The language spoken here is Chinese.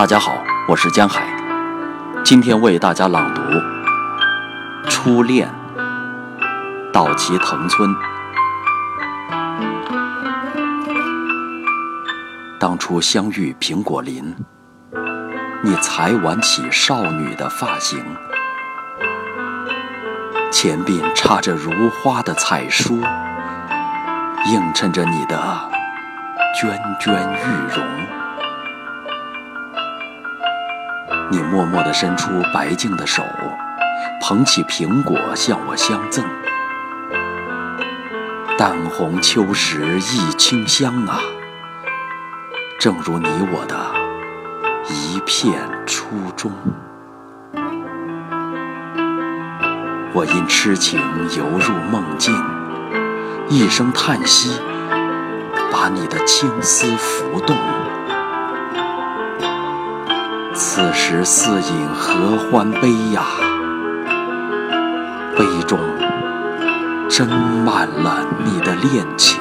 大家好，我是江海，今天为大家朗读《初恋》，稻崎藤村。当初相遇苹果林，你才挽起少女的发型，前鬓插着如花的彩书，映衬着你的娟娟玉容。你默默地伸出白净的手，捧起苹果向我相赠。淡红秋实益清香啊，正如你我的一片初衷。我因痴情游入梦境，一声叹息，把你的青丝拂动。此时似饮合欢杯呀，杯中斟满了你的恋情。